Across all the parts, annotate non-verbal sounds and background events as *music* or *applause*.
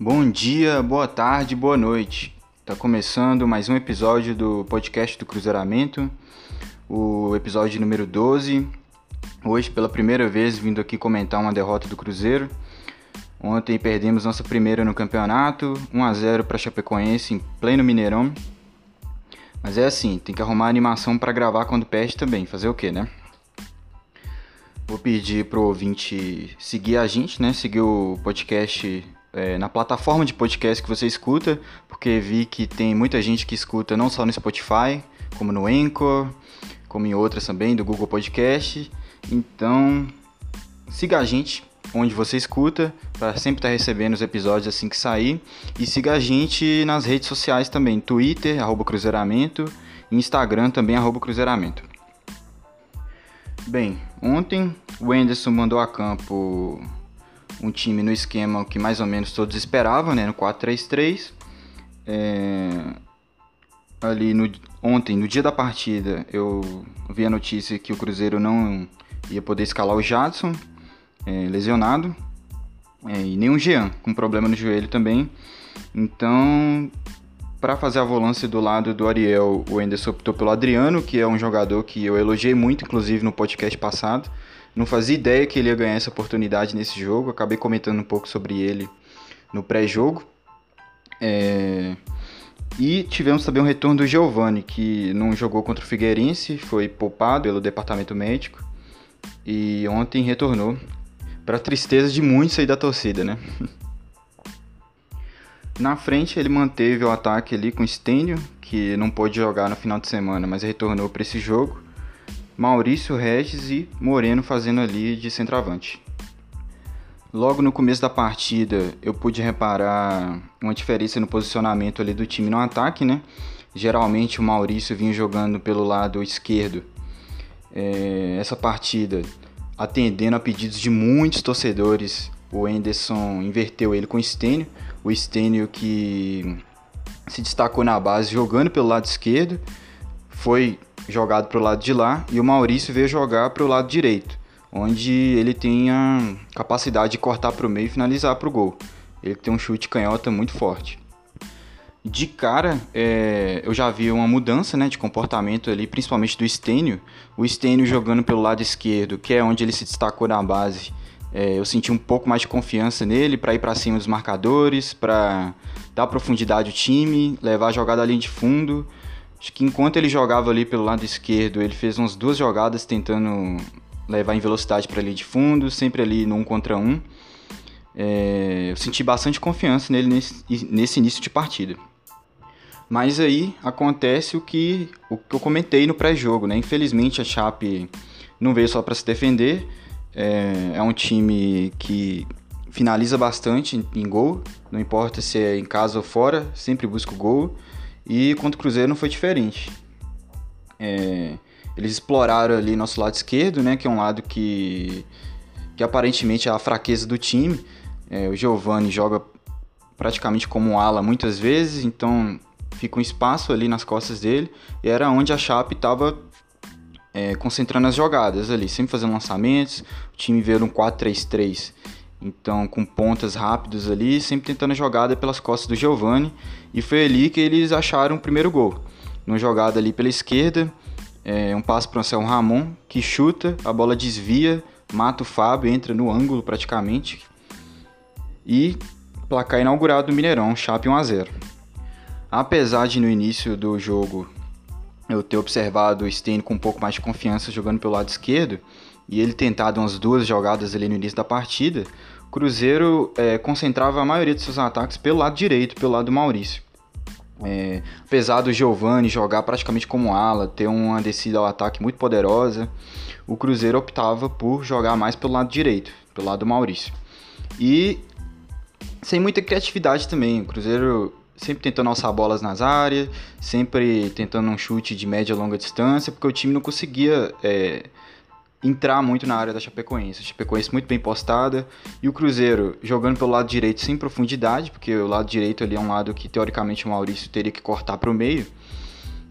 Bom dia, boa tarde, boa noite. Tá começando mais um episódio do podcast do Cruzeiramento, o episódio número 12. Hoje, pela primeira vez, vindo aqui comentar uma derrota do Cruzeiro. Ontem perdemos nossa primeira no campeonato, 1 a 0 para Chapecoense em pleno Mineirão. Mas é assim, tem que arrumar animação para gravar quando perde também, fazer o quê, né? Vou pedir pro ouvinte seguir a gente, né? Seguir o podcast é, na plataforma de podcast que você escuta, porque vi que tem muita gente que escuta não só no Spotify, como no Anchor, como em outras também, do Google Podcast. Então, siga a gente onde você escuta, para sempre estar tá recebendo os episódios assim que sair. E siga a gente nas redes sociais também, Twitter, arroba Cruzeiramento, e Instagram também, arroba Cruzeiramento. Bem, ontem o Anderson mandou a campo um time no esquema que mais ou menos todos esperavam, né, no 4-3-3. É, ali no, ontem, no dia da partida, eu vi a notícia que o Cruzeiro não ia poder escalar o Jadson, é, lesionado, é, e nem o Jean, com problema no joelho também. Então, para fazer a volância do lado do Ariel, o Enderson optou pelo Adriano, que é um jogador que eu elogiei muito, inclusive no podcast passado. Não fazia ideia que ele ia ganhar essa oportunidade nesse jogo. Acabei comentando um pouco sobre ele no pré-jogo. É... E tivemos também o retorno do Giovani, que não jogou contra o Figueirense, foi poupado pelo departamento médico. E ontem retornou. Para tristeza de muitos aí da torcida, né? *laughs* Na frente ele manteve o ataque ali com Stênio, que não pôde jogar no final de semana, mas retornou para esse jogo. Maurício Regis e Moreno fazendo ali de centroavante. Logo no começo da partida, eu pude reparar uma diferença no posicionamento ali do time no ataque, né? Geralmente o Maurício vinha jogando pelo lado esquerdo. É, essa partida, atendendo a pedidos de muitos torcedores, o Enderson inverteu ele com o Stênio. O Stênio que se destacou na base jogando pelo lado esquerdo, foi jogado para o lado de lá e o Maurício veio jogar para o lado direito, onde ele tem a capacidade de cortar para o meio e finalizar para o gol. Ele tem um chute canhota muito forte. De cara, é, eu já vi uma mudança né, de comportamento ali, principalmente do Stênio. O Stênio jogando pelo lado esquerdo, que é onde ele se destacou na base. É, eu senti um pouco mais de confiança nele para ir para cima dos marcadores, para dar profundidade ao time, levar a jogada ali de fundo Acho que enquanto ele jogava ali pelo lado esquerdo, ele fez umas duas jogadas tentando levar em velocidade para ali de fundo, sempre ali no um contra um. É, eu senti bastante confiança nele nesse, nesse início de partida. Mas aí acontece o que, o que eu comentei no pré-jogo, né? Infelizmente a Chape não veio só para se defender. É, é, um time que finaliza bastante em, em gol, não importa se é em casa ou fora, sempre busca o gol. E contra o Cruzeiro não foi diferente. É, eles exploraram ali nosso lado esquerdo, né, que é um lado que, que aparentemente é a fraqueza do time. É, o Giovani joga praticamente como ala muitas vezes, então fica um espaço ali nas costas dele. E era onde a Chape estava é, concentrando as jogadas ali, sempre fazendo lançamentos. O time veio um 4-3-3 então, com pontas rápidas ali, sempre tentando a jogada pelas costas do Giovani. E foi ali que eles acharam o primeiro gol. Numa jogada ali pela esquerda, é, um passo para o Anselmo Ramon, que chuta, a bola desvia, mata o Fábio, entra no ângulo praticamente. E placar inaugurado do Mineirão, Chape 1 a 0. Apesar de no início do jogo eu ter observado o Stein com um pouco mais de confiança jogando pelo lado esquerdo, e ele tentado umas duas jogadas ali no início da partida, o Cruzeiro é, concentrava a maioria de seus ataques pelo lado direito, pelo lado do Maurício. É, apesar do Giovani jogar praticamente como ala, ter uma descida ao ataque muito poderosa, o Cruzeiro optava por jogar mais pelo lado direito, pelo lado do Maurício. E sem muita criatividade também, o Cruzeiro sempre tentando alçar bolas nas áreas, sempre tentando um chute de média e longa distância, porque o time não conseguia é, entrar muito na área da Chapecoense. A Chapecoense muito bem postada e o Cruzeiro jogando pelo lado direito sem profundidade, porque o lado direito ali é um lado que teoricamente o Maurício teria que cortar para o meio.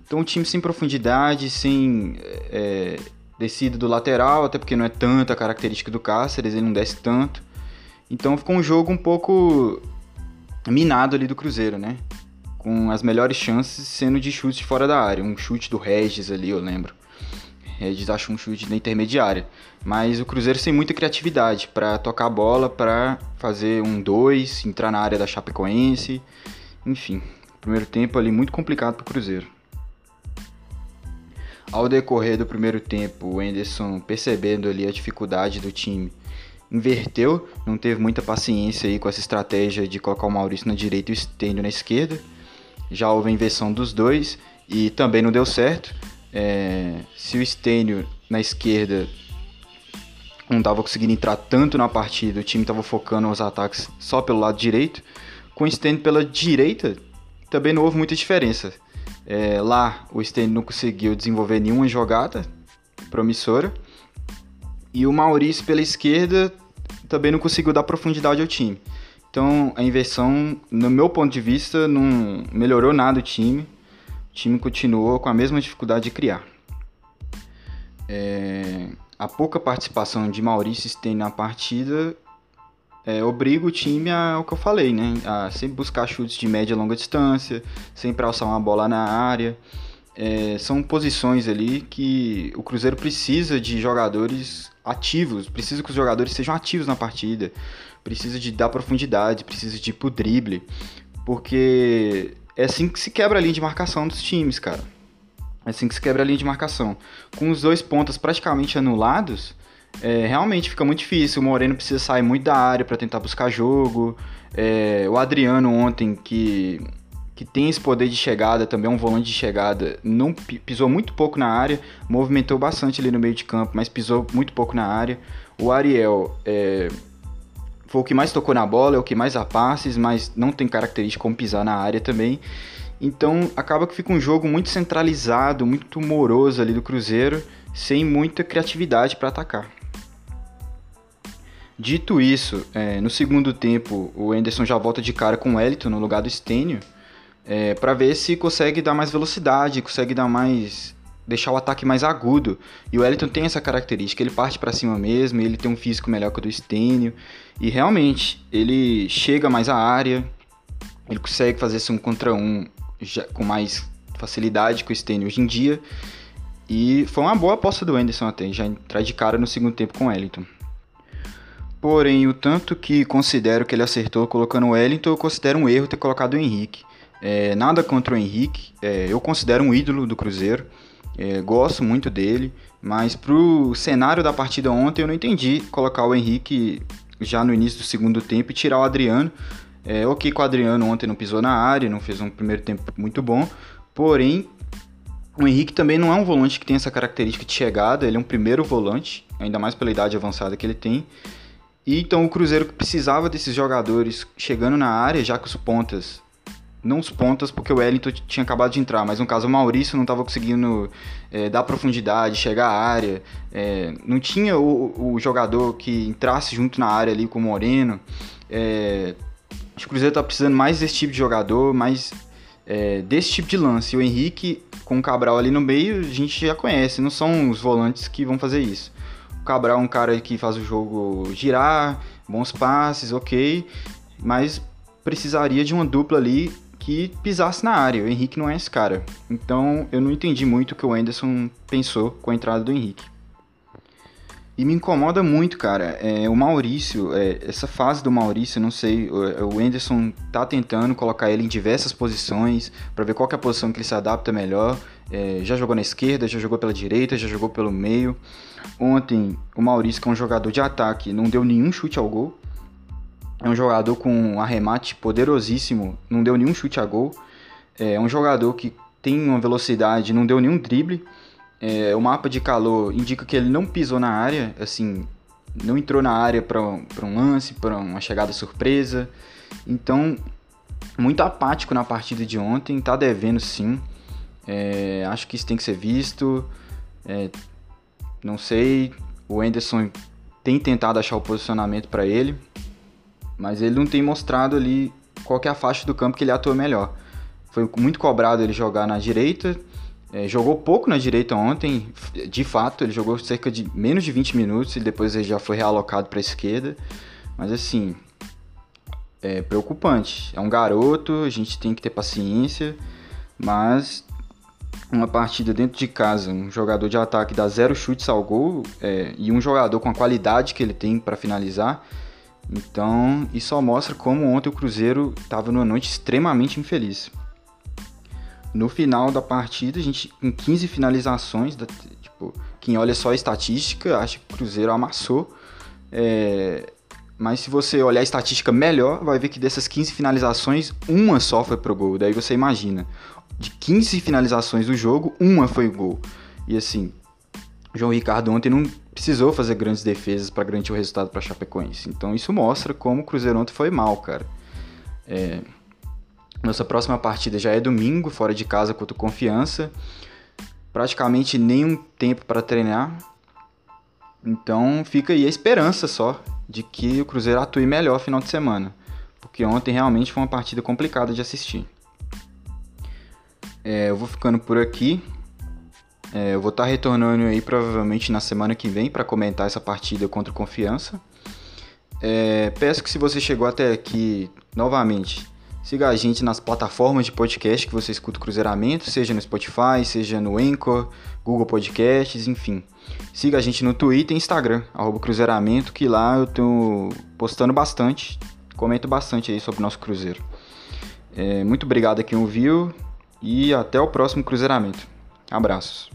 Então o time sem profundidade, sem é, descida do lateral, até porque não é tanta característica do Cáceres, ele não desce tanto. Então ficou um jogo um pouco minado ali do Cruzeiro, né? Com as melhores chances sendo de chutes fora da área. Um chute do Regis ali, eu lembro. Regis achou um chute na intermediária. Mas o Cruzeiro sem muita criatividade para tocar a bola, para fazer um 2, entrar na área da Chapecoense. Enfim, primeiro tempo ali muito complicado para o Cruzeiro. Ao decorrer do primeiro tempo, o Enderson percebendo ali a dificuldade do time, inverteu, não teve muita paciência aí com essa estratégia de colocar o Maurício na direita e o Stênio na esquerda. Já houve a inversão dos dois e também não deu certo. É, se o Stênio na esquerda não estava conseguindo entrar tanto na partida, o time estava focando os ataques só pelo lado direito. Com o Stênio pela direita, também não houve muita diferença. É, lá o Sten não conseguiu desenvolver nenhuma jogada promissora. E o Maurício pela esquerda também não conseguiu dar profundidade ao time. Então a inversão, no meu ponto de vista, não melhorou nada o time. Time continuou com a mesma dificuldade de criar. É, a pouca participação de Maurício Sten na partida é, obriga o time a o que eu falei, né? A sempre buscar chutes de média e longa distância, sempre alçar uma bola na área. É, são posições ali que o Cruzeiro precisa de jogadores ativos, precisa que os jogadores sejam ativos na partida, precisa de dar profundidade, precisa de ir pro drible, porque é assim que se quebra a linha de marcação dos times, cara. É assim que se quebra a linha de marcação. Com os dois pontas praticamente anulados, é, realmente fica muito difícil. O Moreno precisa sair muito da área para tentar buscar jogo. É, o Adriano ontem, que, que tem esse poder de chegada, também é um volante de chegada, não pisou muito pouco na área, movimentou bastante ali no meio de campo, mas pisou muito pouco na área. O Ariel é, foi o que mais tocou na bola, é o que mais a passes, mas não tem característica como pisar na área também. Então acaba que fica um jogo muito centralizado, muito moroso ali do Cruzeiro, sem muita criatividade para atacar. Dito isso, é, no segundo tempo o Anderson já volta de cara com o Elton no lugar do Stênio é, para ver se consegue dar mais velocidade, consegue dar mais deixar o ataque mais agudo. E o Wellington tem essa característica, ele parte para cima mesmo, ele tem um físico melhor que o do Stênio e realmente ele chega mais à área, ele consegue fazer esse um contra um já, com mais facilidade que o Stênio hoje em dia. E foi uma boa aposta do Anderson até, já entrar de cara no segundo tempo com o Wellington. Porém, o tanto que considero que ele acertou colocando o Wellington, eu considero um erro ter colocado o Henrique. É, nada contra o Henrique, é, eu considero um ídolo do Cruzeiro, é, gosto muito dele, mas pro cenário da partida ontem eu não entendi colocar o Henrique já no início do segundo tempo e tirar o Adriano. É, ok que o Adriano ontem não pisou na área, não fez um primeiro tempo muito bom, porém o Henrique também não é um volante que tem essa característica de chegada, ele é um primeiro volante, ainda mais pela idade avançada que ele tem. E então o Cruzeiro precisava desses jogadores chegando na área, já que os pontas, não os pontas porque o Wellington tinha acabado de entrar, mas no caso o Maurício não estava conseguindo é, dar profundidade, chegar à área, é, não tinha o, o, jogador que entrasse junto na área ali com o Moreno. É, acho que o Cruzeiro está precisando mais desse tipo de jogador, mais desse tipo de lance. E o Henrique com o Cabral ali no meio, a gente já conhece, não são os volantes que vão fazer isso. Cabral é um cara que faz o jogo girar, bons passes, ok, mas precisaria de uma dupla ali que pisasse na área. O Henrique não é esse cara. Então eu não entendi muito o que o Anderson pensou com a entrada do Henrique. E me incomoda muito, cara. É, o Maurício, é, essa fase do Maurício, não sei, o, o Anderson tá tentando colocar ele em diversas posições para ver qual é a posição que ele se adapta melhor. É, já jogou na esquerda, já jogou pela direita, já jogou pelo meio. Ontem, o Maurício, que é um jogador de ataque, não deu nenhum chute ao gol. É um jogador com um arremate poderosíssimo, não deu nenhum chute a gol. É um jogador que tem uma velocidade, não deu nenhum drible. É, o mapa de calor indica que ele não pisou na área, assim, não entrou na área para um lance, para uma chegada surpresa. Então, muito apático na partida de ontem, tá devendo sim. É, acho que isso tem que ser visto. É, não sei, o Anderson tem tentado achar o posicionamento para ele, mas ele não tem mostrado ali qual é a faixa do campo que ele atua melhor. Foi muito cobrado ele jogar na direita, é, jogou pouco na direita ontem, de fato, ele jogou cerca de menos de 20 minutos e depois ele já foi realocado para a esquerda. Mas assim, é preocupante. É um garoto, a gente tem que ter paciência, mas uma partida dentro de casa, um jogador de ataque dá zero chutes ao gol é, e um jogador com a qualidade que ele tem para finalizar. Então, isso só mostra como ontem o Cruzeiro estava numa noite extremamente infeliz. No final da partida, a gente com 15 finalizações, tipo, quem olha só a estatística acha que o Cruzeiro amassou. É, mas se você olhar a estatística melhor, vai ver que dessas 15 finalizações, uma só foi pro gol. Daí você imagina, de 15 finalizações do jogo, uma foi o gol. E assim, João Ricardo ontem não precisou fazer grandes defesas para garantir o resultado para Chapecoense. Então isso mostra como o Cruzeiro ontem foi mal, cara. É... Nossa próxima partida já é domingo, fora de casa contra o Confiança. Praticamente nenhum tempo para treinar. Então fica aí a esperança só de que o Cruzeiro atue melhor final de semana, porque ontem realmente foi uma partida complicada de assistir. É, eu vou ficando por aqui. É, eu vou estar retornando aí provavelmente na semana que vem para comentar essa partida contra o Confiança. É, peço que se você chegou até aqui novamente, siga a gente nas plataformas de podcast que você escuta o Cruzeiramento, seja no Spotify, seja no Anchor, Google Podcasts, enfim. Siga a gente no Twitter e Instagram, arroba Cruzeiramento, que lá eu estou postando bastante, comento bastante aí sobre o nosso Cruzeiro. É, muito obrigado a quem ouviu e até o próximo Cruzeiramento. Abraços.